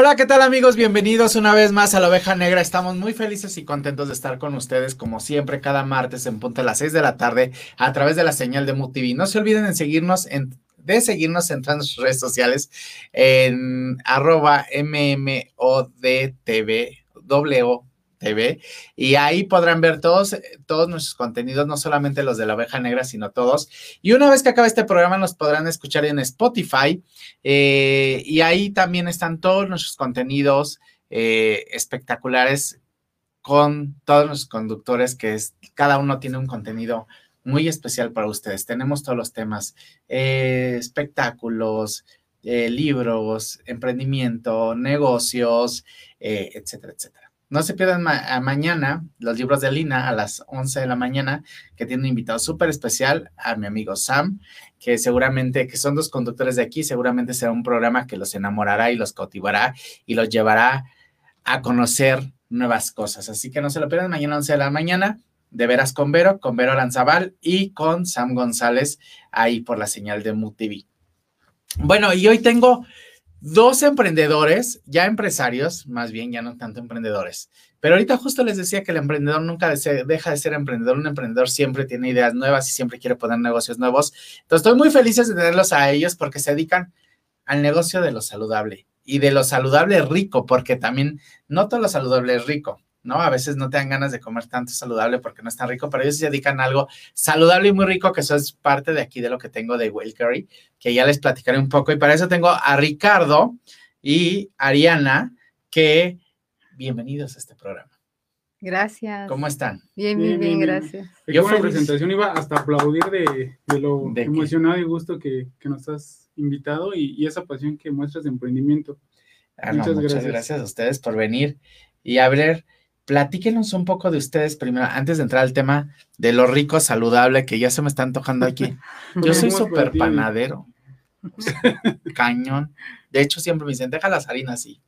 Hola, ¿qué tal amigos? Bienvenidos una vez más a la oveja negra. Estamos muy felices y contentos de estar con ustedes como siempre cada martes en punto a las 6 de la tarde a través de la señal de MUTV. No se olviden de seguirnos en de seguirnos en nuestras redes sociales en arroba mmodtv, TV y ahí podrán ver todos, todos nuestros contenidos, no solamente los de la oveja negra, sino todos. Y una vez que acabe este programa, nos podrán escuchar en Spotify eh, y ahí también están todos nuestros contenidos eh, espectaculares con todos los conductores, que es, cada uno tiene un contenido muy especial para ustedes. Tenemos todos los temas, eh, espectáculos, libros, emprendimiento, negocios, etcétera, etcétera. No se pierdan mañana los libros de Lina a las 11 de la mañana, que tiene un invitado súper especial a mi amigo Sam, que seguramente, que son dos conductores de aquí, seguramente será un programa que los enamorará y los cautivará y los llevará a conocer nuevas cosas. Así que no se lo pierdan mañana 11 de la mañana, de veras con Vero, con Vero Lanzabal y con Sam González ahí por la señal de MUTV. Bueno, y hoy tengo dos emprendedores, ya empresarios, más bien, ya no tanto emprendedores. Pero ahorita justo les decía que el emprendedor nunca deja de ser emprendedor. Un emprendedor siempre tiene ideas nuevas y siempre quiere poner negocios nuevos. Entonces, estoy muy feliz de tenerlos a ellos porque se dedican al negocio de lo saludable y de lo saludable rico, porque también no todo lo saludable es rico. ¿No? A veces no te dan ganas de comer tanto saludable porque no es tan rico, pero ellos se dedican a algo saludable y muy rico, que eso es parte de aquí de lo que tengo de Will Curry, que ya les platicaré un poco. Y para eso tengo a Ricardo y Ariana, que bienvenidos a este programa. Gracias. ¿Cómo están? Bien, bien, bien, gracias. Yo fue presentación iba hasta aplaudir de, lo emocionado y gusto que, nos has invitado y, esa pasión que muestras de emprendimiento. Ah, muchas, gracias. gracias a ustedes por venir y hablar platíquenos un poco de ustedes primero, antes de entrar al tema de lo rico, saludable, que ya se me están tocando aquí. Yo soy súper panadero, cañón. De hecho, siempre me dicen, deja las harinas, sí.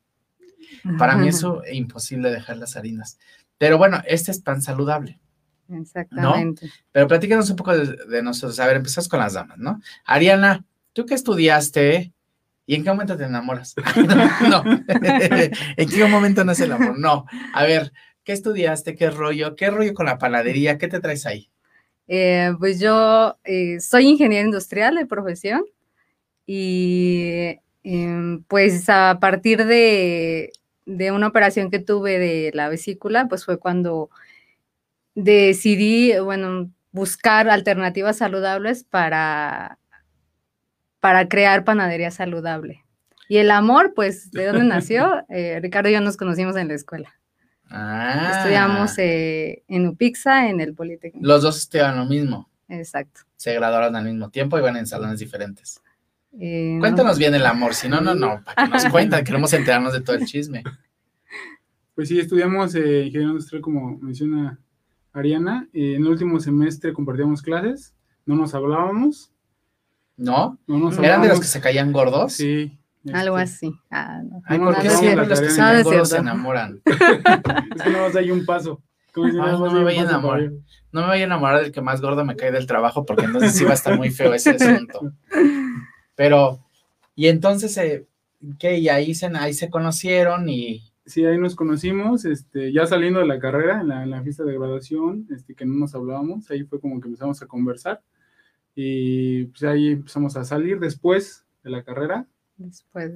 Para mí eso es imposible dejar las harinas. Pero bueno, este es tan saludable. Exactamente. Pero platíquenos un poco de, nosotros. A ver, empezamos con las damas, ¿no? Ariana, ¿tú qué estudiaste? ¿Y en qué momento te enamoras? no. ¿En qué momento nace el amor? No. A ver, ¿Qué estudiaste? ¿Qué rollo? ¿Qué rollo con la panadería? ¿Qué te traes ahí? Eh, pues yo eh, soy ingeniero industrial de profesión y em, pues a partir de, de, una operación que tuve de la vesícula, pues fue cuando decidí, bueno, buscar alternativas saludables para, para crear panadería saludable. Y el amor, pues, ¿de dónde nació? Eh, Ricardo y yo nos conocimos en la escuela. Ah. Estudiamos eh, en UPIXA, en el Politécnico. Los dos estudiaban lo mismo. Exacto. Se graduaron al mismo tiempo y van en salones diferentes. Eh, Cuéntanos bien el amor, si no, no, no, para que nos cuentan, queremos enterarnos de todo el chisme. Pues sí, estudiamos eh, ingeniería industrial, como menciona Ariana. en el último semestre compartíamos clases, no nos hablábamos. ¿No? no nos ¿Eran de los que se caían gordos? Sí. Algo este, así. Ah, no. Ay, ¿por qué siempre los que se, no se enamoran? es que no más hay un paso. no, me vaya a enamorar. No me vaya a enamorar del que más gordo me cae del trabajo, porque entonces sí va a estar muy feo ese asunto. Pero, y entonces, eh, ¿qué? Y ahí se, ahí se conocieron y. Sí, ahí nos conocimos, este, ya saliendo de la carrera, en la, en la fiesta de graduación, este, que no nos hablábamos, ahí fue como que empezamos a conversar y pues ahí empezamos a salir después de la carrera, después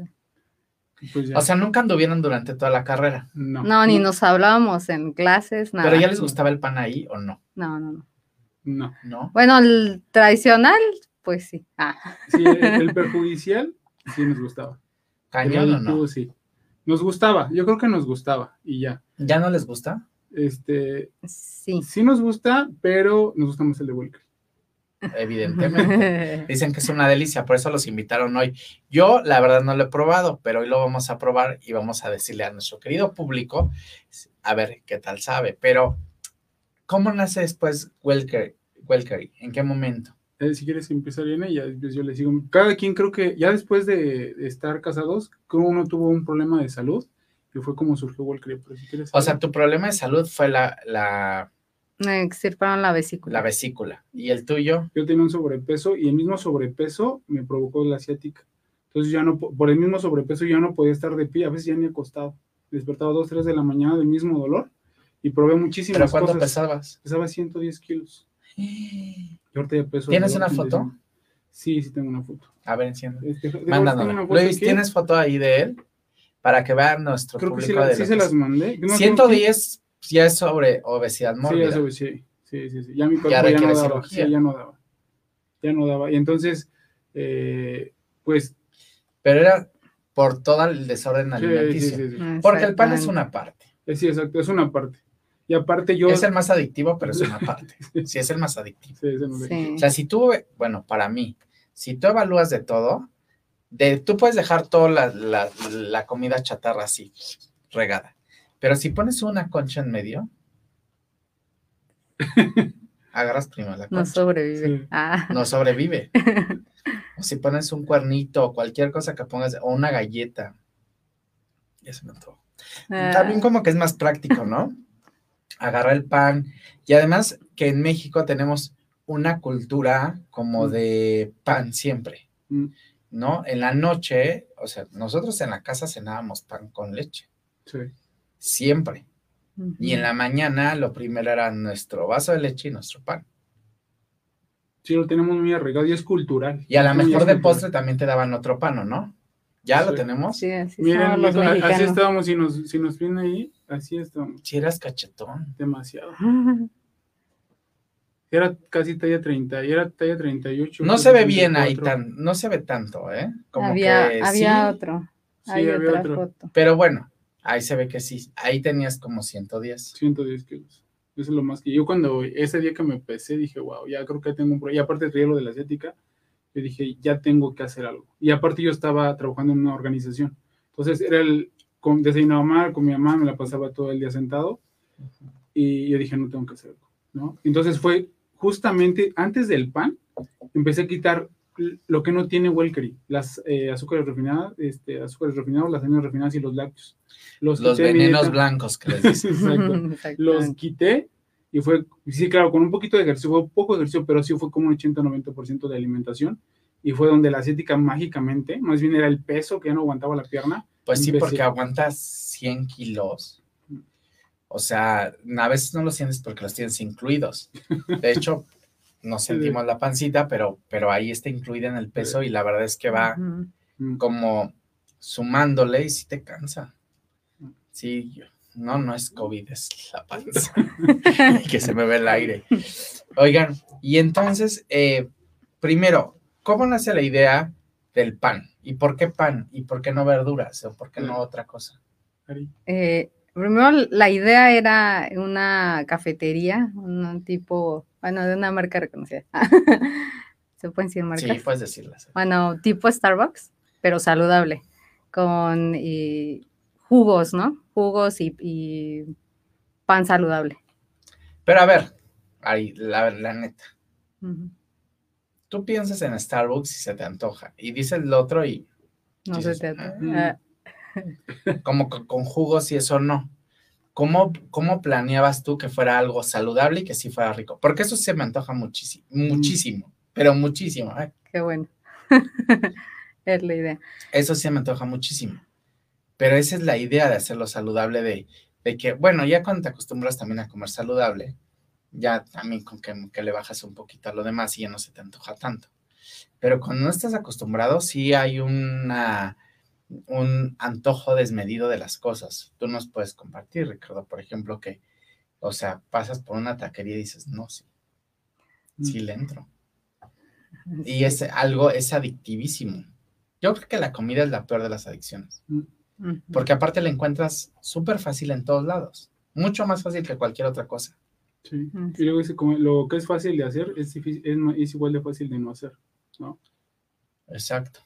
pues o sea, nunca anduvieron durante toda la carrera. No. No, ni nos hablábamos en clases, nada. ¿Pero ya les gustaba el pan ahí o no? No, no, no. No. ¿No? Bueno, el tradicional, pues sí. Ah. Sí, el, perjudicial sí nos gustaba. ¿Cañón o no? Sí. Nos gustaba, yo creo que nos gustaba y ya. ¿Ya no les gusta? Este. Sí. Sí nos gusta, pero nos gusta más el de Welker evidentemente. Dicen que es una delicia, por eso los invitaron hoy. Yo, la verdad, no lo he probado, pero hoy lo vamos a probar y vamos a decirle a nuestro querido público a ver qué tal sabe. Pero, ¿cómo nace después Welker, ¿En qué momento? Eh, si quieres empezar, bien, ya yo le sigo. Cada quien creo que ya después de, estar casados, como uno tuvo un problema de salud, que fue como surgió Welker. o sea, tu problema de salud fue la, la me extirparon la vesícula. La vesícula. ¿Y el tuyo? Yo tenía un sobrepeso y el mismo sobrepeso me provocó la asiática. Entonces ya no, po- por el mismo sobrepeso ya no podía estar de pie, a veces ya ni acostado. Despertaba dos, tres de la mañana del mismo dolor y probé muchísimas ¿Pero cuánto cosas. pesabas? Pesaba 110 kilos. Y ahorita ya peso. ¿Tienes una foto? 35. Sí, sí tengo una foto. A ver, enciende. Este, Luis. ¿tienes foto ahí de él? Para que vean nuestro Creo que sí, público la- de sí se que las mandé. No, 110 ya es sobre obesidad Sí, mórbida. eso, sí, sí, sí, sí. Ya mi cuerpo Ya ya, no daba. cirugía. Sí, ya no daba. Ya no daba. Y entonces, eh, pues, Pero era por todo el desorden sí, alimenticio. sí, sí, sí. Porque el pan es una parte. Eh, Sí, exacto, es una parte. Y aparte yo... Es el más adictivo, pero es una parte. Sí, es el más adictivo. Sí, ese no le- Sí. O sea, si tú, bueno, para mí, si tú evalúas de todo, de, tú puedes dejar toda la, la- la comida chatarra así, regada. Pero si pones una concha en medio, agarras primero la No concha. sobrevive. Sí. Ah, No sobrevive. O si pones un cuernito o cualquier cosa que pongas, o una galleta. Ya se me antojó. También ah, como que es más práctico, ¿no? Agarrar el pan. Y además que en México tenemos una cultura como Mm. de pan siempre, Mm, ¿no? En la noche, o sea, nosotros en la casa cenábamos pan con leche, Sí. Siempre. Y en la mañana lo primero era nuestro vaso de leche y nuestro pan. Sí, lo tenemos muy arraigado y es cultural. Y a lo mejor de cultural. postre también te daban otro pan, ¿o no? ¿Ya lo tenemos? Sí, así Miren, somos los a- así mexicanos. estábamos, si nos, si nos viene ahí, así estábamos, Si eras cachetón. demasiado. Era casi talla 30, y era talla 38. No se ve bien ahí 34. tan, no se ve tanto, ¿eh? Como había que había sí, otro. Sí, Hay había otra otro. foto. pero bueno, ahí se ve que sí. Ahí tenías como 110. 110 kilos. Eso es lo más que yo cuando ese día que me pesé dije, wow, ya creo que tengo un problema. Y aparte traía lo de la asiática, yo dije, ya tengo que hacer algo. Y aparte yo estaba trabajando en una organización. Entonces era el, con, desayunaba mal, con mi mamá, me la pasaba todo el día sentado. Y yo dije, no tengo que hacer algo, ¿no? Entonces fue justamente antes del pan, empecé a quitar lo que no tiene Welkery, las eh, azúcares refinadas, este, azúcares refinados, las harinas refinadas y los lácteos. Los mi venenos dieta. blancos que les dicen. Exacto los quité y fue, sí, claro, con un poquito de ejercicio, fue poco ejercicio, pero sí fue como un 80-90% de alimentación. Y fue donde la asiática mágicamente, más bien era el peso que ya no aguantaba la pierna. Pues sí, porque aguantas 100 kilos. O sea, a veces no lo sientes porque los tienes incluidos. De hecho, no sentimos la pancita, pero, pero ahí está incluida en el peso y la verdad es que va. Mm, como sumándole y sí te cansa. Sí, yo- no, no es COVID, es la panza. que se me ve el aire. Oigan, y entonces, eh, primero, ¿cómo nace la idea del pan? ¿Y por qué pan? ¿Y por qué no verduras? ¿O por qué no otra cosa? Eh, primero la idea era una cafetería, un tipo, bueno, de una marca reconocida. ¿Se pueden decir marcas? Sí, puedes decirlas. Bueno, tipo Starbucks, pero saludable, con jugos, ¿no? Jugos y, y pan saludable. Pero a ver, ahí, la, la neta, tú piensas en Starbucks y se te antoja. Y dice el otro y No Dices, se te "Ah". Como co- con jugos y eso no. ¿Cómo, ¿Cómo planeabas tú que fuera algo saludable y que sí fuera rico? Porque eso se me antoja muchísimo, muchísimo, pero muchísimo. ¿eh? Qué bueno. es la idea. Eso sí me antoja muchísimo. Pero esa es la idea de hacerlo saludable, de, de que, bueno, ya cuando te acostumbras también a comer saludable, ya también con que, que le bajas un poquito a lo demás y ya no se te antoja tanto. Pero cuando no estás acostumbrado, sí hay una, un antojo desmedido de las cosas. Tú nos puedes compartir, Ricardo, por ejemplo, que, o sea, pasas por una taquería y dices, no, sí, sí le entro. Y es algo, es adictivísimo. Yo creo que la comida es la peor de las adicciones, Ujú. porque aparte la encuentras súper fácil en todos lados, mucho más fácil que cualquier otra cosa. Sí. Mm, Y luego dice, como lo que es fácil de hacer es, difícil, es, es igual de fácil de no hacer. ¿no? Exacto.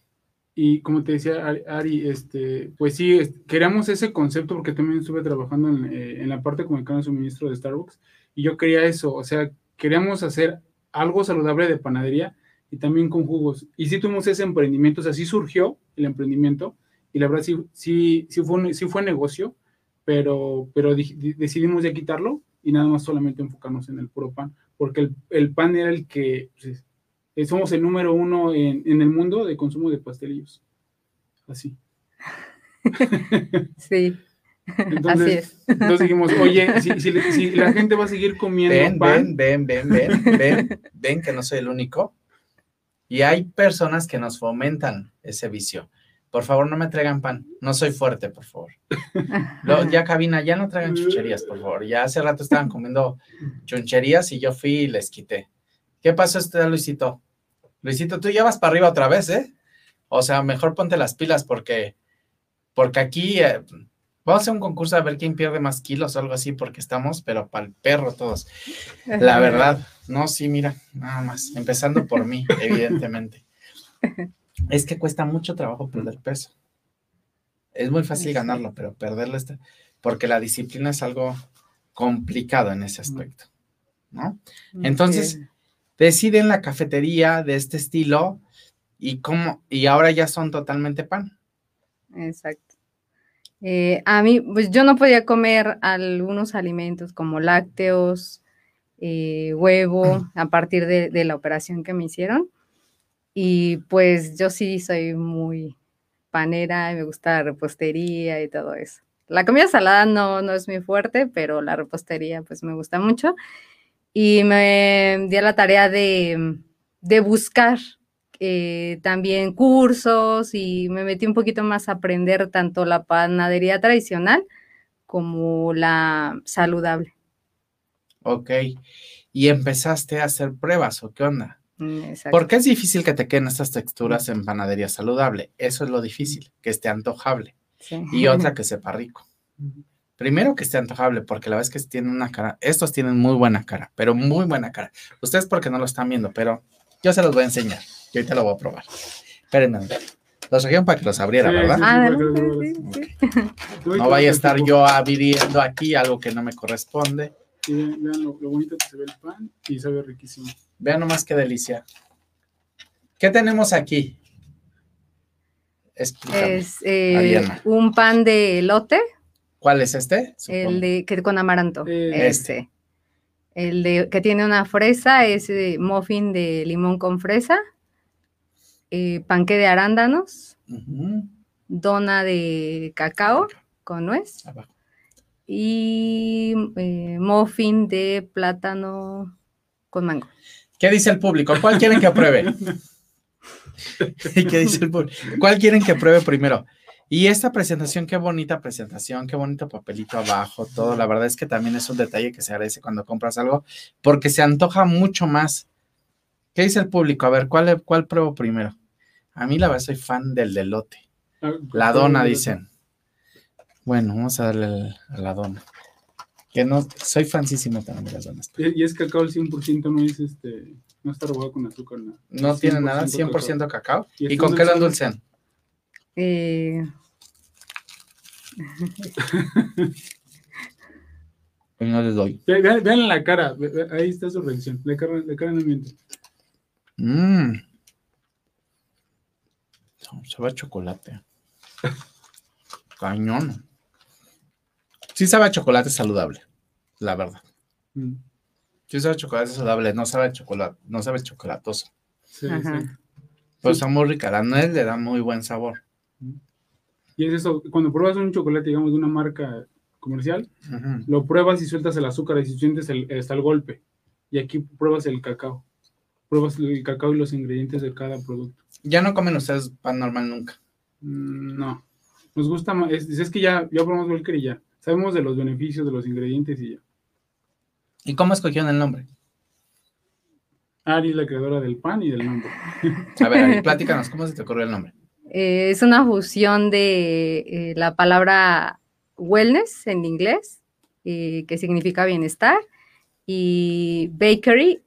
Y como te decía Ari, este, pues sí, queríamos ese concepto porque también estuve trabajando en, eh, en la parte comercial de suministro de Starbucks y yo quería eso, o sea, queríamos hacer algo saludable de panadería y también con jugos. Y sí tuvimos ese emprendimiento, o sea, sí surgió el emprendimiento y la verdad sí, sí, sí, fue, un- sí fue negocio, pero, pero di- di- decidimos ya quitarlo y nada más solamente enfocarnos en el puro pan, porque el, el pan era el que, pues, eh, somos el número uno en, en el mundo de consumo de pastelillos. así. Sí, Entonces, así es. entonces dijimos, oye, si, si- si la gente va a seguir comiendo Ven, pan, ven, ven, ven, ven, ven, ven que no soy el único. Y hay personas que nos fomentan ese vicio. Por favor, no me traigan pan. No soy fuerte, por favor. Lo- ya, cabina, ya no traigan chucherías, por favor. Ya hace rato estaban comiendo chuncherías y yo fui y les quité. ¿Qué pasó este Luisito? Luisito, tú ya vas para arriba otra vez, ¿eh? O sea, mejor ponte las pilas porque, porque aquí eh, vamos a hacer un concurso a ver quién pierde más kilos o algo así, porque estamos, pero para el perro todos. La verdad, no, sí, mira, nada más, empezando por mí, evidentemente. Es que cuesta mucho trabajo perder peso. Es muy fácil ganarlo, pero perderlo está, porque la disciplina es algo complicado en ese aspecto, ¿no? Entonces. Deciden la cafetería de este estilo y cómo, y ahora ya son totalmente pan. Exacto. Eh, a mí, pues yo no podía comer algunos alimentos como lácteos, eh, huevo, a partir de, de la operación que me hicieron. Y pues yo sí soy muy panera, y me gusta la repostería y todo eso. La comida salada no, no es muy fuerte, pero la repostería pues me gusta mucho. Y me di a la tarea de, de buscar eh, también cursos y me metí un poquito más a aprender tanto la panadería tradicional como la saludable. Ok. Y empezaste a hacer pruebas, ¿o qué onda? Mm, exacto. Porque es difícil que te queden estas texturas en panadería saludable. Eso es lo difícil, que esté antojable. Sí. Y otra que sepa rico. Primero que esté antojable, porque la verdad es que tienen una cara, estos tienen muy buena cara, pero muy buena cara. Ustedes porque no lo están viendo, pero yo se los voy a enseñar. Y ahorita lo voy a probar. Espérenme. Los trajeron para que los abriera, Sí, ¿verdad? sí. Ah, sí, dale, sí, sí, sí. No vaya a estar yo abriendo aquí algo que no me corresponde. Sí, vean, lo, lo bonito que se ve el pan y sabe riquísimo. Vean nomás qué delicia. ¿Qué tenemos aquí? Explícame. Es eh, un pan de elote, ¿Cuál es este? Supongo. el de que con amaranto. Eh, este. El de que tiene una fresa es eh, muffin de limón con fresa, eh, panque de arándanos, dona de cacao con nuez Abajo. y eh, muffin de plátano con mango. ¿Qué dice el público? ¿Cuál quieren que pruebe? ¿Qué dice el público? ¿Cuál quieren que pruebe primero? Y esta presentación, qué bonita presentación, qué bonito papelito abajo, todo. La verdad es que también es un detalle que se agradece cuando compras algo, porque se antoja mucho más. ¿Qué dice el público? A ver, ¿cuál, cuál pruebo primero? A mí, la verdad, soy fan del delote. La dona, dicen. Bueno, vamos a darle al- a la dona. Que no, soy fansísimo también de las donas. Y es cacao al 100%, no es este, no está robado con azúcar. nada. No Es tiene nada, 100% 100% cacao. Y ¿Y está con qué lo endulzado. Eh, no les doy. Ve- Vean, vean la cara, ve- ve- ahí está su reacción. La cara, la cara no miente. Mmm. Sabe a chocolate. Cañón. Sí sabe a chocolate saludable, la verdad. Mm, Sí sabe a chocolate saludable, no sabe a chocolate, no sabe a chocolatoso. sí, Ajá. sí. Pues Sí. está muy rica, la nuez le da muy buen sabor. Y es eso, cuando pruebas un chocolate, digamos, de una marca comercial, lo pruebas y sueltas el azúcar y si sientes el, hasta el golpe. Y aquí pruebas el cacao. Pruebas el cacao y los ingredientes de cada producto. Ya no comen ustedes pan normal nunca. Mm, No. Nos gusta más. Es, es que ya, ya probamos Walker y ya. Sabemos de los beneficios de los ingredientes y ya. ¿Y cómo escogieron el nombre? Ari es la creadora del pan y del nombre. A ver, Ari, platícanos, ¿cómo se te ocurrió el nombre? Eh, es una fusión de eh, la palabra wellness en inglés, eh, que significa bienestar, y bakery,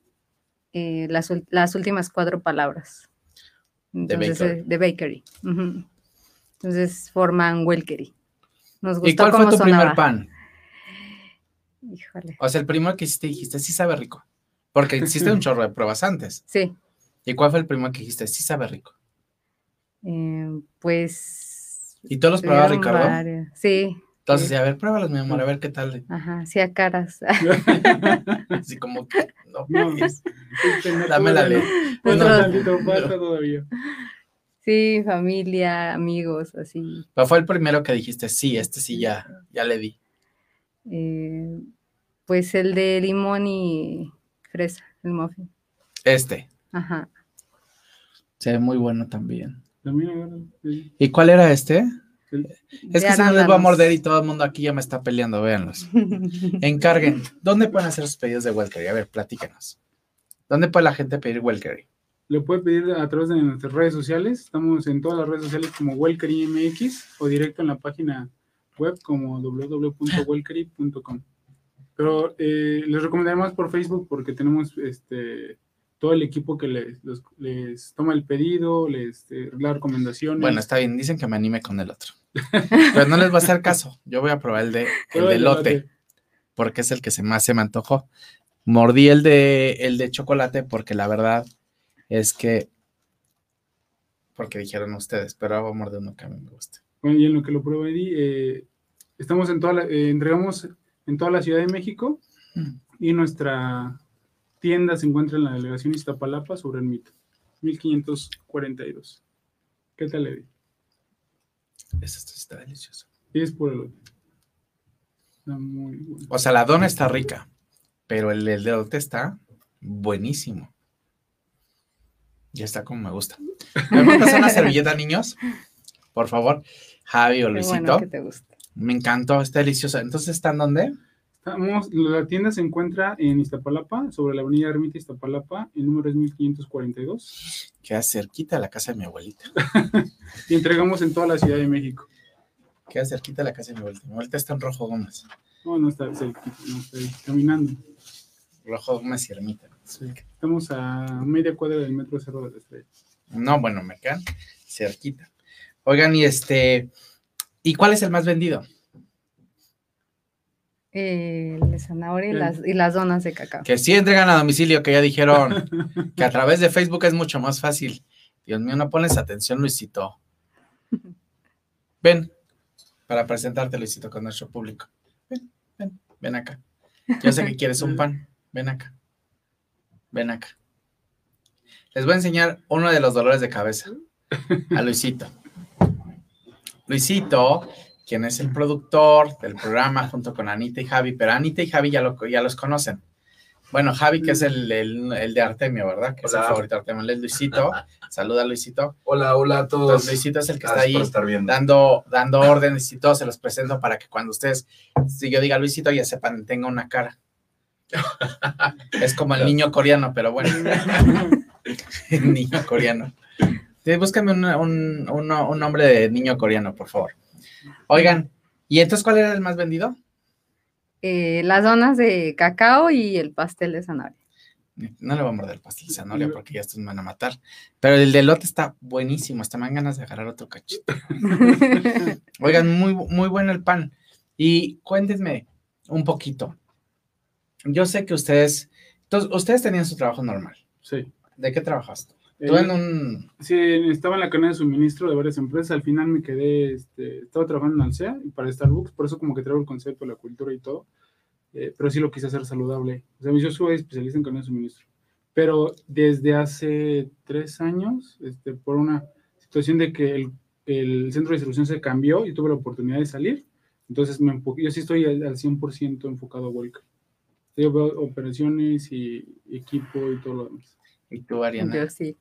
las, las últimas cuatro palabras. Entonces, bakery. de bakery. Entonces forman Welkery. Nos ¿Y gustó cuál fue tu primer pan? Híjole. O sea, el primero que hiciste dijiste, sí sabe rico. Porque hiciste un chorro de pruebas antes. Sí, ¿Y cuál fue el primero que dijiste? Sí sabe rico. Eh, pues. ¿Y todos los probaba Ricardo? varios. Sí, Entonces, sí. a ver, pruébalos, mi amor, a ver qué tal. ajá, sí a caras. Así como que, no, No, pues, este, Dame la ley. falta todavía. Sí, familia, amigos, así. ¿Cuál fue el primero que dijiste? Sí, este sí ya, ya le di. Eh, pues el de limón y fresa, el muffin. Este. Ajá. Se ve muy bueno también. También agarra, sí. ¿Y cuál era este? El- Es que si no les voy a morder y todo el mundo aquí ya me está peleando, véanlos. Encarguen. ¿Dónde pueden hacer sus pedidos de Welkery? A ver, platícanos. ¿Dónde puede la gente pedir Welkery? Lo puede pedir a través de nuestras redes sociales. Estamos en todas las redes sociales como Welkery MX o directo en la página web como www.welkery.com. Pero eh, les recomendaré más por Facebook porque tenemos este todo el equipo que les, los- les toma el pedido, les eh, da recomendaciones. Bueno, está bien, dicen que me anime con el otro. Pero no les va a hacer caso. Yo voy a probar el de, el de lote, porque es el que se más se me antojó. Mordí el de, el de chocolate porque la verdad es que, porque dijeron ustedes, pero ahora voy a morder uno que a mí me gusta. Bueno, y en lo que lo Eddie, eh, estamos en toda la, eh, entregamos en toda la Ciudad de México y nuestra tienda se encuentra en la delegación Iztapalapa sobre el mito, 1542. ¿Qué tal, Eddie? Esto está delicioso. Y es por el Está muy bueno. O sea, la dona está rica, pero el, el de elote está buenísimo. Ya está como me gusta. ¿Me pasar una servilleta, niños? Por favor. Javi o Qué Luisito. bueno que te gusta. Me encantó, está deliciosa. Entonces, ¿están dónde? Estamos, la tienda se encuentra en Iztapalapa, sobre la avenida Ermita Iztapalapa, el número es 1542, Queda cerquita de la casa de mi abuelita. y entregamos en toda la Ciudad de México. Queda cerquita de la casa de mi abuelita. Mi abuelita está en Rojo Gómez. No, no está cerquita, no está ahí, caminando. Rojo Gómez y Ermita. Estamos a media cuadra del metro Cerro de la Estrella. No, bueno, me quedan cerquita. Oigan, y este, ¿y cuál es el más vendido? Eh, el de zanahoria y las, y las donas de cacao. Que sí entregan a domicilio, que ya dijeron que a través de Facebook es mucho más fácil. Dios mío, no pones atención, Luisito. Ven, para presentarte, Luisito, con nuestro público. Ven, ven, ven acá. Yo sé que quieres un pan. Ven acá. Ven acá. Les voy a enseñar uno de los dolores de cabeza a Luisito. Luisito, quien es el productor del programa junto con Anita y Javi, pero Anita y Javi ya, lo, ya los conocen. Bueno, Javi, que es el, el- el de Artemio, ¿verdad? Que es el favorito de Artemio. Es Luisito. Saluda, Luisito. Hola, hola a Entonces, todos. Luisito es el que está ahí dando, dando órdenes y todo, se los presento para que cuando ustedes, si yo diga Luisito, ya sepan, tenga una cara. Es como el niño coreano, pero bueno, el niño coreano. Sí, búscame un, un, un nombre de niño coreano, por favor. Oigan, ¿y entonces cuál era el más vendido? Eh, las donas de cacao y el pastel de zanahoria. No le voy a morder el pastel de zanahoria porque ya estos me van a matar. Pero el de lote está buenísimo, hasta me dan ganas de agarrar otro cachito. Oigan, muy, muy bueno el pan. Y cuéntenme un poquito. Yo sé que ustedes, entonces, ustedes tenían su trabajo normal. Sí. ¿De qué trabajaste? Eh, en un... Sí, estaba en la cadena de suministro de varias empresas. Al final me quedé, este, estaba trabajando en Alsea y para Starbucks, por eso como que traigo el concepto, la cultura y todo. Eh, pero sí lo quise hacer saludable. O sea, yo soy especialista en cadena de suministro. Pero desde hace tres años, este, por una situación de que el, el centro de distribución se cambió y tuve la oportunidad de salir, entonces me yo sí estoy al, al 100% enfocado a Welker. Yo veo operaciones y equipo y todo lo demás. Y tú, Ariana. Yo sí.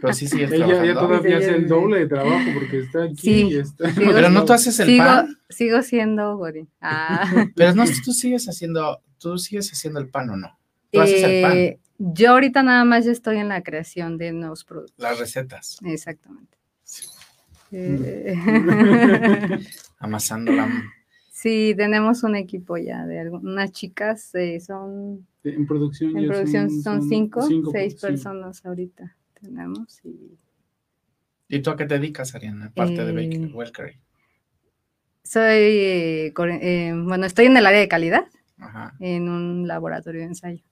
Pero sí sigues Ella ya todavía Sí, hace el sí. doble de trabajo porque está aquí Sí, y está. sí, Pero no tú haces el sigo, pan. sigo siendo Gori. Ah, Pero no, tú sigues haciendo, tú sigues haciendo el pan o no. Tú haces el pan, eh, yo ahorita nada más ya estoy en la creación de nuevos productos. las recetas, Exactamente. Sí. Eh, amasando la... sí, tenemos un equipo ya de algu- unas chicas, eh, son En producción, en ya producción son, cinco, seis sí. personas ahorita tenemos y ¿Y tú a qué te dedicas, Ariana? Aparte de Eh, Baker, Welkery. soy, eh, eh, bueno, estoy en el área de calidad Ajá. en un laboratorio de ensayo.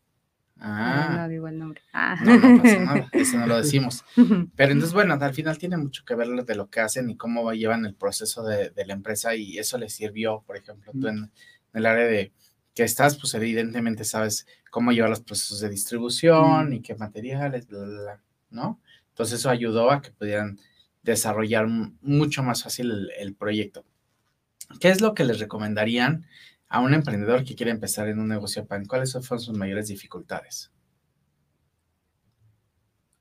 Ah. No digo el nombre. Ah. No, no pasa nada, eso no lo decimos. Pero entonces, bueno, al final tiene mucho que ver de lo que hacen y cómo va- llevan el proceso de, de la empresa y eso les sirvió, por ejemplo, tú en, en el área de que estás, pues evidentemente sabes cómo llevar los procesos de distribución Mm. y qué materiales, bla, bla, bla, ¿no? Entonces eso ayudó a que pudieran desarrollar mucho más fácil el, el proyecto. ¿Qué es lo que les recomendarían a un emprendedor que quiere empezar en un negocio pan? ¿Cuáles son sus mayores dificultades?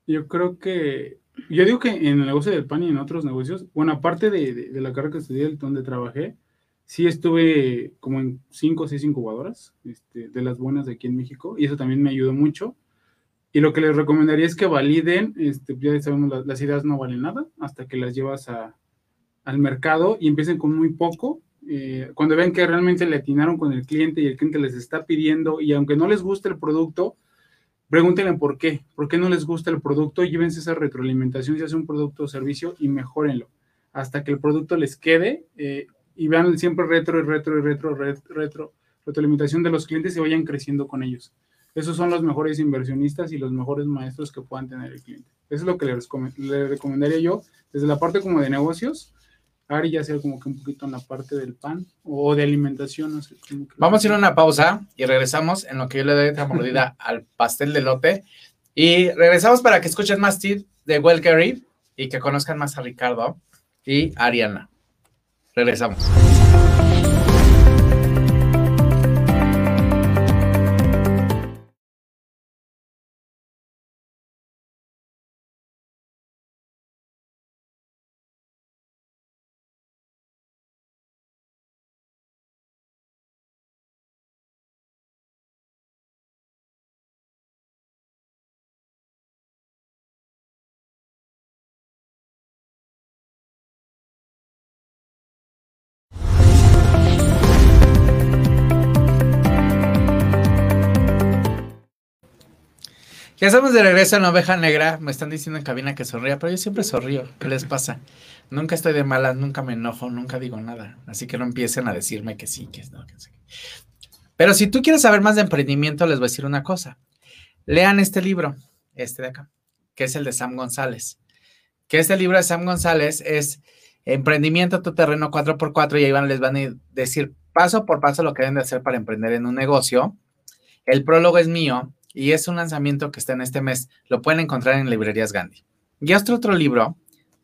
Yo creo que, yo digo que en el negocio del pan y en otros negocios, bueno, aparte de, de, la carrera que estudié, donde trabajé, sí estuve como en cinco o seis incubadoras este, de las buenas de aquí en México y eso también me ayudó mucho. Y lo que les recomendaría es que validen, este, ya sabemos, las, las ideas no valen nada hasta que las llevas a, al mercado y empiecen con muy poco. Eh, cuando ven que realmente le atinaron con el cliente y el cliente les está pidiendo y aunque no les guste el producto, Pregúntenle por qué, por qué no les gusta el producto, llévense esa retroalimentación si hace un producto o servicio y mejórenlo hasta que el producto les quede eh, y vean siempre retro y retro y retro, retro, retro, retroalimentación de los clientes y vayan creciendo con ellos. Esos son los mejores inversionistas y los mejores maestros que puedan tener el cliente. Eso es lo que les, les recomendaría yo desde la parte como de negocios Ari ya sea como que un poquito en la parte del pan o de alimentación. No sé, Vamos a ir a una pausa y regresamos en lo que yo le doy otra mordida al pastel de lote. Y regresamos para que escuchen más tips de Well y que conozcan más a Ricardo y Ariana. Regresamos. Ya estamos de regreso en la oveja negra. Me están diciendo en cabina que sonría, pero yo siempre sonrío. ¿Qué les pasa? Nunca estoy de malas, nunca me enojo, nunca digo nada. Así que no empiecen a decirme que sí, que no, que sí. Pero si tú quieres saber más de emprendimiento, les voy a decir una cosa. Lean este libro, este de acá, que es el de Sam González. Que este libro de Sam González es Emprendimiento tu terreno 4x4 y ahí van, les van a decir paso por paso lo que deben de hacer para emprender en un negocio. El prólogo es mío y es un lanzamiento que está en este mes. Lo pueden encontrar en librerías Gandhi. Y otro otro libro,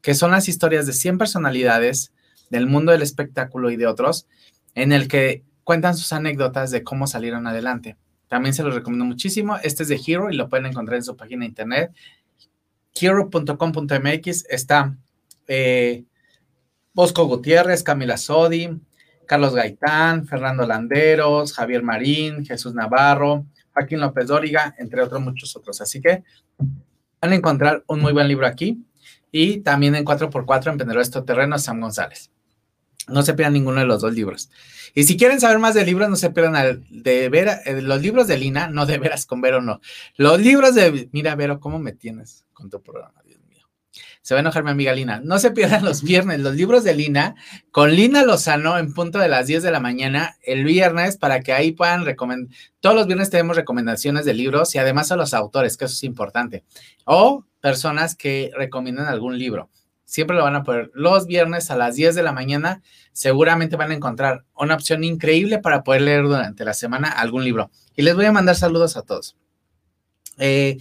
que son las historias de 100 personalidades del mundo del espectáculo y de otros, en el que cuentan sus anécdotas de cómo salieron adelante. También se los recomiendo muchísimo. Este es de Hero y lo pueden encontrar en su página de internet. Hero.com.mx está eh, Bosco Gutiérrez, Camila Sodi, Carlos Gaitán, Fernando Landeros, Javier Marín, Jesús Navarro, Joaquín López Dóriga, entre otros muchos otros. Así que van a encontrar un muy buen libro aquí y también en 4x4 Emprendedores Terreno, Sam González. No se pierdan ninguno de los dos libros. Y si quieren saber más de libros, no se pierdan de ver, eh, los libros de Lina, no de veras con Vero, no. Los libros de, mira, Vero, ¿cómo me tienes con tu programa? Se va a enojar mi amiga Lina. No se pierdan los viernes, los libros de Lina, con Lina Lozano en punto de las 10 de la mañana el viernes para que ahí puedan recomendar. Todos los viernes tenemos recomendaciones de libros y además a los autores, que eso es importante. O personas que recomiendan algún libro. Siempre lo van a poner los viernes a las 10 de la mañana. Seguramente van a encontrar una opción increíble para poder leer durante la semana algún libro. Y les voy a mandar saludos a todos. Eh,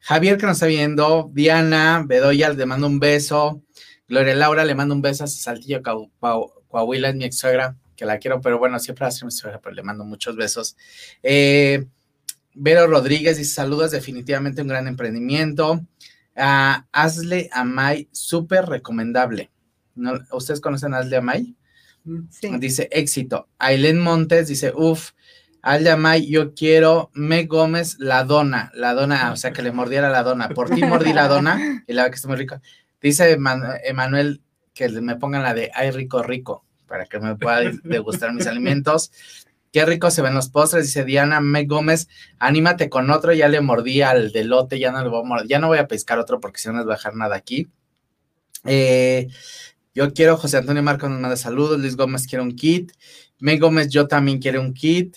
Javier que nos está viendo, Diana Bedoya le mando un beso, Gloria Laura le mando un beso a Saltillo Coahuila, es mi ex suegra, que la quiero, pero bueno, siempre va a ser mi suegra, pero le mando muchos besos. Eh, Vero Rodríguez dice saludos, definitivamente un gran emprendimiento. Uh, Asle Amay, súper recomendable. ¿No? ¿Ustedes conocen a Asle Amay? Sí. Dice éxito. Aileen Montes dice, uff, al Yamay, yo quiero Me Gómez la dona, la dona, o sea, que le mordiera la dona. Por ti mordí la dona y la verdad que está muy rico. Dice Emanuel que me pongan la de ay rico, rico, para que me pueda degustar mis alimentos. Qué rico se ven los postres, dice Diana Me Gómez, anímate con otro, ya le mordí al delote, ya no le voy a ya no voy a pescar otro porque si no les va a dejar nada aquí. Eh, yo quiero, José Antonio Marcos nos manda saludos, Luis Gómez quiere un kit, Me Gómez yo también quiero un kit,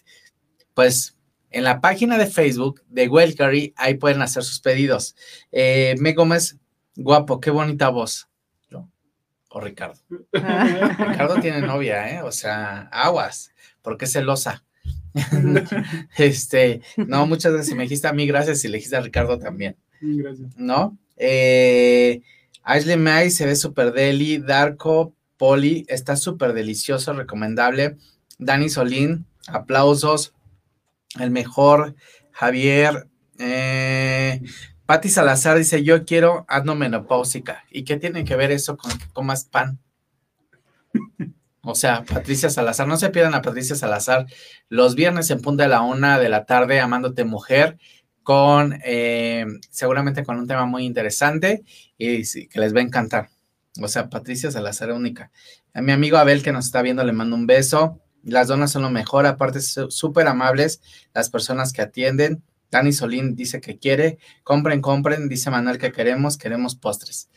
pues en la página de Facebook de Wellcary, ahí pueden hacer sus pedidos. Eh, Me Gómez, guapo, qué bonita voz. ¿Yo? O Ricardo. Ricardo tiene novia, ¿eh? O sea, aguas, porque es celosa. este, no, muchas gracias. Si me dijiste a mí, gracias. Y le dijiste a Ricardo también. Gracias. ¿No? Eh, Ashley May se ve súper deli. Darko Poli está súper delicioso, recomendable. Dani Solín, aplausos. El mejor. Javier. Eh, Salazar dice: Yo quiero menopáusica. ¿Y qué tiene que ver eso con que comas pan? O sea, Patricia Salazar, no se pierdan a Patricia Salazar los viernes en punta de la una de la tarde, Amándote Mujer, con eh, seguramente con un tema muy interesante y que les va a encantar. O sea, Patricia Salazar única. A mi amigo Abel que nos está viendo le mando un beso. Las donas son lo mejor, aparte súper amables las personas que atienden. Dani Solín dice que quiere, compren, compren, dice Manuel que queremos, queremos postres.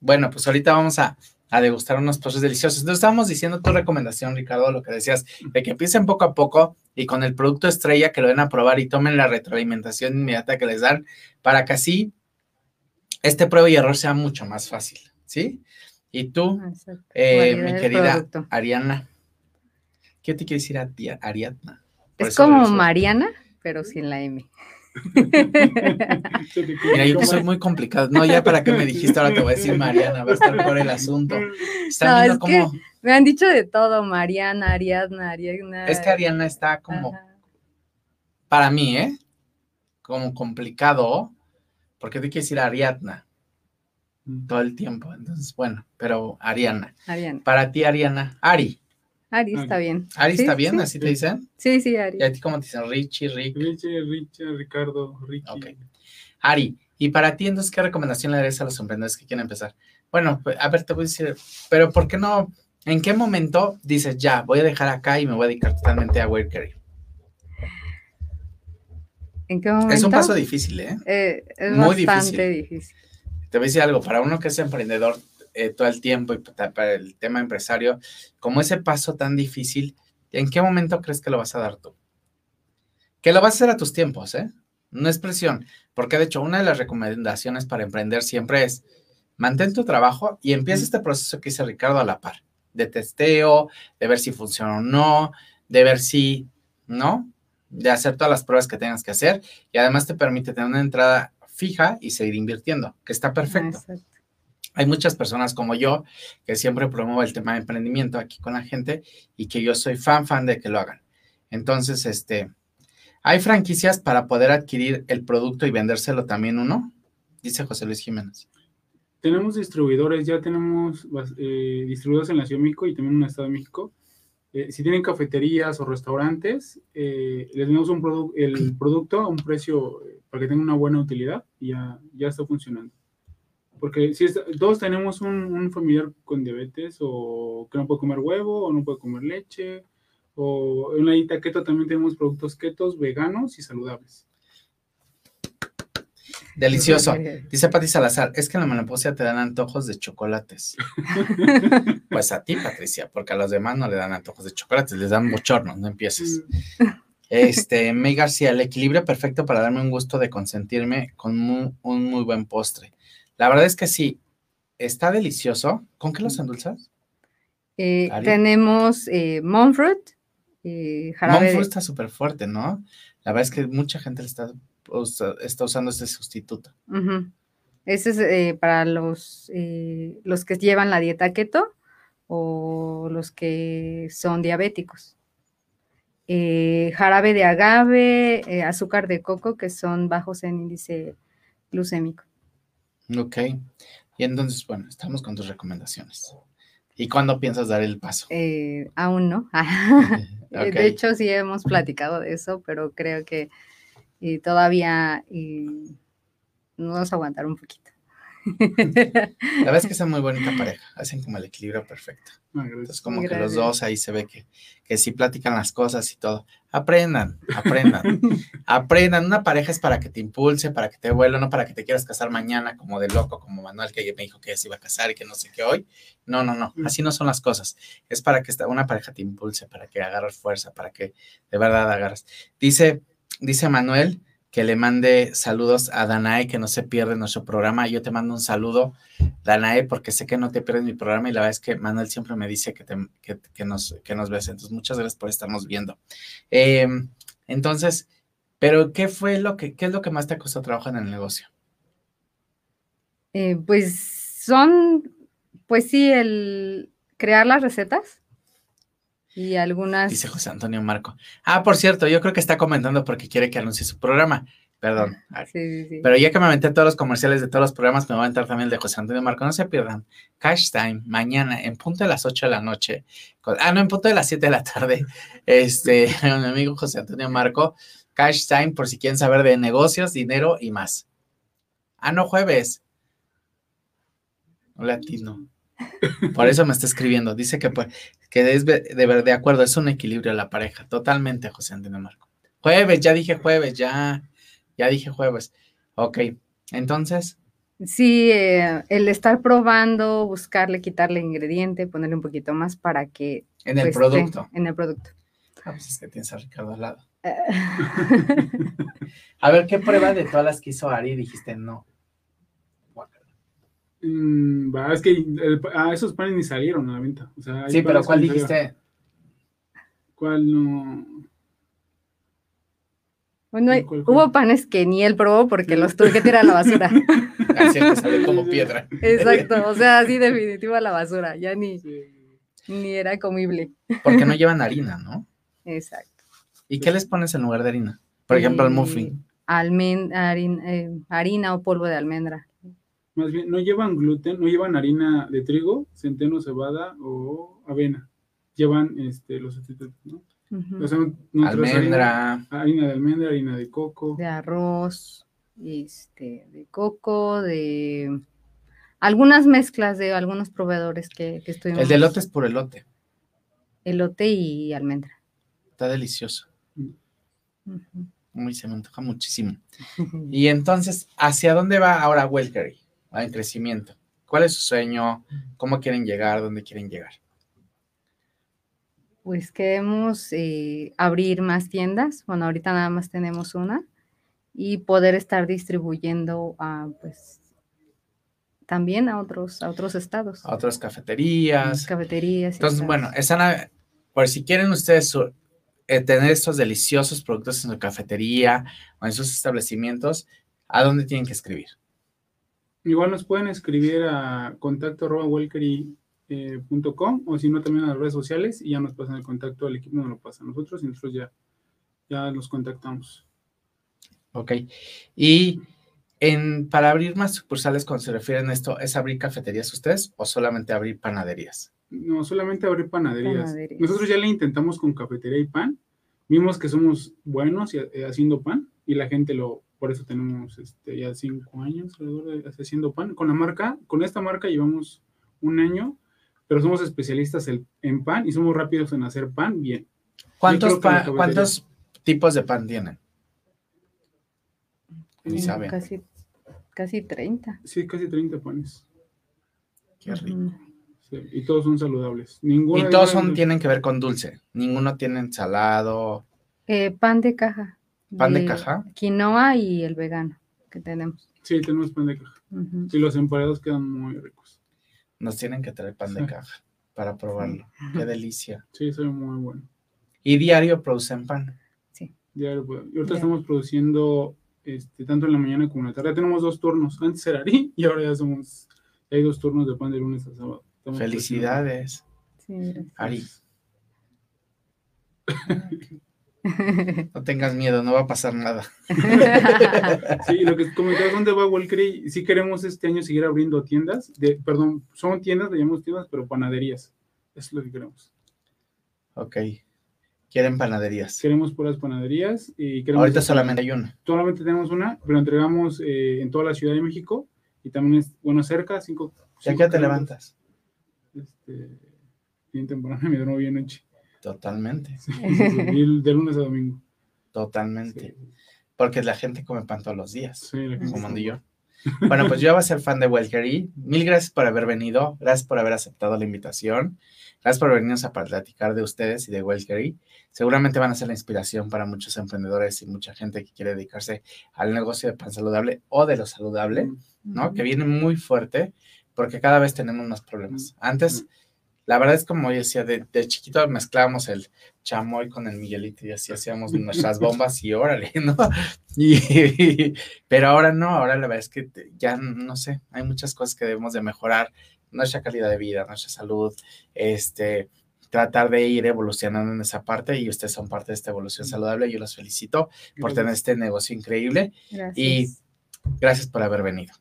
Bueno, pues ahorita vamos a a degustar unos postres deliciosos. Entonces, estábamos diciendo tu recomendación, Ricardo, lo que decías, de que empiecen poco a poco y con el producto estrella que lo den a probar y tomen la retroalimentación inmediata que les dan para que así este prueba y error sea mucho más fácil, ¿sí? Y tú, eh, mi querida Ariana, ¿qué te quiere decir a ti, Ariadna? es como Mariana, pero sin la M. Mira, yo que soy muy complicado. No, ya para qué me dijiste, ahora te voy a decir Mariana, va a estar por el asunto. me han dicho de todo, Mariana, Ariadna, Ariadna. Es que Ariana está como, para mí, ¿eh? Como complicado, porque te quiero decir Ariadna mm. todo el tiempo. Entonces, bueno, pero Ariana. Ariana. Para ti, Ariana. Ari. Ari está bien. Ari está bien, así te dicen. Sí, sí, Ari. ¿Y a ti cómo te dicen? Richie, Rick. Richie, Richie, Ricardo, Richie. Ok. Ari, y para ti, entonces, ¿qué recomendación le darías a los emprendedores que quieren empezar? Bueno, pues, a ver, te voy a decir, pero ¿por qué no? ¿En qué momento dices, ya, voy a dejar acá y me voy a dedicar totalmente a Workery? ¿En qué momento? Es un paso difícil, ¿eh? eh es Muy bastante difícil. Te voy a decir algo, para uno que es emprendedor, eh, todo el tiempo y para el tema empresario, como ese paso tan difícil, ¿en qué momento crees que lo vas a dar tú? Que lo vas a hacer a tus tiempos, ¿eh? No es presión, porque de hecho una de las recomendaciones para emprender siempre es mantén tu trabajo y empieza este proceso que dice Ricardo a la par, de testeo, de ver si funciona o no, de ver si, ¿no? De hacer todas las pruebas que tengas que hacer y además te permite tener una entrada fija y seguir invirtiendo, que está perfecto. Hay muchas personas como yo que siempre promuevo el tema de emprendimiento aquí con la gente y que yo soy fan, fan de que lo hagan. Entonces, este, ¿hay franquicias para poder adquirir el producto y vendérselo también uno? Dice José Luis Jiménez. Tenemos distribuidores, ya tenemos eh, distribuidores en la Ciudad de México y también en el Estado de México. Eh, si tienen cafeterías o restaurantes, eh, les damos un el producto a un precio para que tenga una buena utilidad y ya, ya está funcionando. Porque si todos tenemos un, familiar con diabetes o que no puede comer huevo o no puede comer leche, o en la dieta keto también tenemos productos ketos veganos y saludables. Delicioso. Dice Pati Salazar, es que en la menopausia te dan antojos de chocolates. pues a ti, Patricia, porque a los demás no le dan antojos de chocolates, les dan bochornos, no empieces. Este, May García, el equilibrio perfecto para darme un gusto de consentirme con un muy buen postre. La verdad es que sí, está delicioso. ¿Con qué los endulzas? Eh, tenemos eh, Monfruit. Eh, Monfruit está súper fuerte, ¿no? La verdad es que mucha gente está, está usando este sustituto. Ese es eh, para los, los que llevan la dieta keto o los que son diabéticos. jarabe de agave, azúcar de coco, que son bajos en índice glucémico. Ok. Y entonces, bueno, estamos con tus recomendaciones. ¿Y cuándo piensas dar el paso? Eh, aún no. Eh, de hecho, sí hemos platicado de eso, pero creo que eh, todavía nos vamos a aguantar un poquito. La verdad es que son muy bonita pareja, hacen como el equilibrio perfecto. Ah, Entonces, como que los dos ahí se ve que, que sí platican las cosas y todo. Aprendan, aprendan, aprendan. Una pareja es para que te impulse, para que te vuelo, no para que te quieras casar mañana como de loco, como Manuel que me dijo que se iba a casar y que no sé qué hoy. No, no, no, así no son las cosas. Es para que una pareja te impulse, para que agarres fuerza, para que de verdad agarres. Dice, dice Manuel, que le mande saludos a Danae, que no se pierde nuestro programa. Yo te mando un saludo, Danae, porque sé que no te pierdes mi programa y la verdad es que Manuel siempre me dice que, te, que, nos, que nos ves. Entonces, muchas gracias por estarnos viendo. Em, entonces, pero ¿qué fue lo que, qué es lo que más te costó trabajar en el negocio? Eh, pues son, pues sí, el crear las recetas y algunas... Dice José Antonio Marco. Ah, por cierto, yo creo que está comentando porque quiere que anuncie su programa. Perdón. Sí, sí, sí. Pero ya que me aventé todos los comerciales de todos los programas, me voy a entrar también el de José Antonio Marco. No se pierdan. Cash Time, mañana, en punto de las 8 de la noche. con- ah, no, en punto de las 7 de la tarde. Este, mi amigo José Antonio Marco. Cash Time, por si quieren saber de negocios, dinero y más. Ah, no, jueves. No latino. Por eso me está escribiendo. Dice que, pues, que es de, ver- de acuerdo, es un equilibrio la pareja. Totalmente, José Antonio Marco. Jueves, ya dije jueves, ya. Ya dije jueves. Ok, entonces, Sí, eh, el estar probando, buscarle, quitarle ingrediente, ponerle un poquito más para que... en el pues, producto. En el producto. Ah, pues es que tienes a Ricardo al lado. Eh, A ver, ¿qué prueba de todas las que hizo Ari dijiste no? Mm, es que el- ah, esos panes ni salieron a la venta. O sea, Sí, pero ¿cuál que ni salieron. dijiste? ¿Cuál no? Bueno, hay- ¿Cuál, cuál? hubo panes que ni él probó porque los tuve que tirar a la basura. Así que salió como piedra. Exacto, o sea, así definitivo a la basura, ya ni, Sí. ni era comible. Porque no llevan harina, ¿no? Exacto. ¿Y qué les pones en lugar de harina? Por ejemplo, al Eh, muffin. almen- eh, harina o polvo de almendra. Más bien, no llevan gluten, no llevan harina de trigo, centeno, cebada o avena. Llevan este, los sustitutos, ¿no? O sea, Almendra. Harina, harina de almendra, harina de coco. de arroz, este, de coco, de algunas mezclas de algunos proveedores que, que estuvimos. El de elote es por elote. Elote y almendra. Está delicioso. Ujú. Uy, se me antoja muchísimo. Y entonces, ¿hacia dónde va ahora Welkery? En crecimiento. ¿Cuál es su sueño? ¿Cómo quieren llegar? ¿Dónde quieren llegar? Pues queremos eh, abrir más tiendas. Bueno, ahorita nada más tenemos una y poder estar distribuyendo a, pues, también a otros, a otros estados, A otras cafeterías. cafeterías. Entonces, bueno, están por si quieren ustedes su- eh, tener estos deliciosos productos en su cafetería o en sus establecimientos, ¿a dónde tienen que escribir? Igual nos pueden escribir a contacto eh, punto com, o si no también a las redes sociales y ya nos pasan el contacto al equipo, nos lo pasa a nosotros y nosotros ya, ya los contactamos. Ok. Y en, para abrir más sucursales, cuando se refieren a esto, ¿es abrir cafeterías ustedes o solamente abrir panaderías? No, solamente abrir panaderías. Panaderías. Nosotros ya le intentamos con cafetería y pan. Vimos que somos buenos y- eh, haciendo pan y la gente lo, por eso tenemos este, ya cinco años alrededor de haciendo pan. Con la marca, con esta marca llevamos un año, pero somos especialistas en, en pan y somos rápidos en hacer pan bien. ¿Cuántos, ¿Cuántos tipos de pan tienen? Ni Mm, saben. Casi, casi 30. Sí, casi 30 panes. Qué rico. Sí, y todos son saludables. Ninguno Y todos son, tienen que ver con dulce. Ninguno tiene ensalado. Eh, pan de caja. ¿Pan de caja? Quinoa y el vegano que tenemos. Sí, tenemos pan de caja. Ujú. Y los emparedados quedan muy ricos. Nos tienen que traer pan de Sí. caja para probarlo. Qué delicia. Sí, son muy buenos. Y diario producen pan. Diario, pues. Y ahorita Diario. estamos produciendo este, tanto en la mañana como en la tarde. Ya tenemos dos turnos. Antes era Ari y ahora ya somos. ya hay dos turnos de pan de lunes a sábado. Estamos Felicidades, Sí. Ari. No tengas miedo, no va a pasar nada. Sí, lo que comentabas, ¿dónde va Walkery? Sí queremos este año seguir abriendo tiendas. De, perdón, son tiendas, le llamamos tiendas, pero panaderías. Eso es lo que queremos. Ok. Quieren panaderías. Queremos puras panaderías y queremos. Ahorita solamente hay una. solamente tenemos una, pero entregamos eh, en toda la Ciudad de México y también es, bueno, cerca, cinco. ¿Ya cinco qué te levantas? Este, bien temprano, me duermo bien noche. Totalmente, Sí, sí, sí, y de lunes a domingo. totalmente. Porque la gente come pan todos los días, sí, la gente como está- yo. Bueno, pues yo voy a ser fan de Welkery. Mil gracias por haber venido. Gracias por haber aceptado la invitación. Gracias por venirnos a platicar de ustedes y de Welkery. Seguramente van a ser la inspiración para muchos emprendedores y mucha gente que quiere dedicarse al negocio de pan saludable o de lo saludable. ¿no? Que viene muy fuerte porque cada vez tenemos más problemas. Antes la verdad es como yo decía, de, de chiquito mezclábamos el chamoy con el Miguelito y así hacíamos nuestras bombas y órale, ¿no? Y, pero ahora no, ahora la verdad es que ya no sé, hay muchas cosas que debemos de mejorar, nuestra calidad de vida, nuestra salud, este, tratar de ir evolucionando en esa parte y ustedes son parte de esta evolución saludable. Yo los felicito por tener este negocio increíble Gracias. y gracias por haber venido.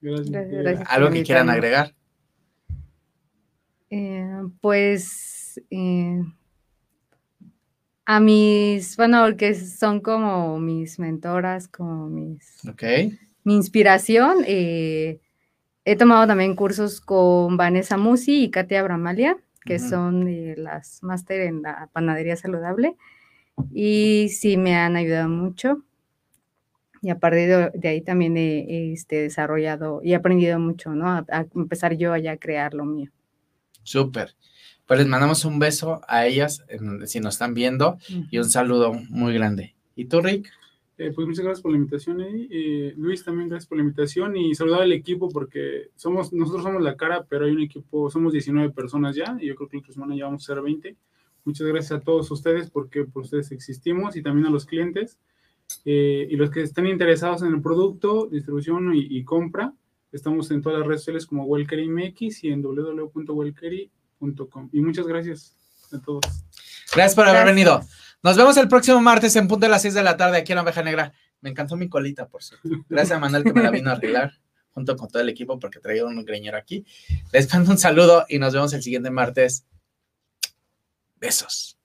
Gracias. Gracias, gracias. ¿Algo que quieran agregar? Eh, pues eh, a mis, bueno, porque son como mis mentoras, como mis, Ok, mi inspiración. eh, he tomado también cursos con Vanessa Musi y Katia Bramalia, que son las máster en la panadería saludable. Y sí me han ayudado mucho. Y a partir de, de ahí también he, he, este, desarrollado y aprendido mucho, ¿no? A, a empezar yo allá a crear lo mío. Súper. Pues les mandamos un beso a ellas en- si nos están viendo y un saludo muy grande. ¿Y tú, Rick? Eh, pues muchas gracias por la invitación, Eddie. Eh, Luis, también gracias por la invitación y saludar al equipo porque somos, nosotros somos la cara, pero hay un equipo, somos 19 personas ya y yo creo que la otra semana ya vamos a ser 20. Muchas gracias a todos ustedes porque por ustedes existimos y también a los clientes eh, y los que estén interesados en el producto, distribución y, y compra. Estamos en todas las redes sociales como Welkery MX y en www.welkery.com. Y muchas gracias a todos. Gracias por haber Gracias. venido. Nos vemos el próximo martes en punto de las 6 de la tarde aquí en la Oveja Negra. Me encantó mi colita, por cierto. Gracias a Manuel que me la vino a arreglar junto con todo el equipo porque traía un greñero aquí. Les mando un saludo y nos vemos el siguiente martes. Besos.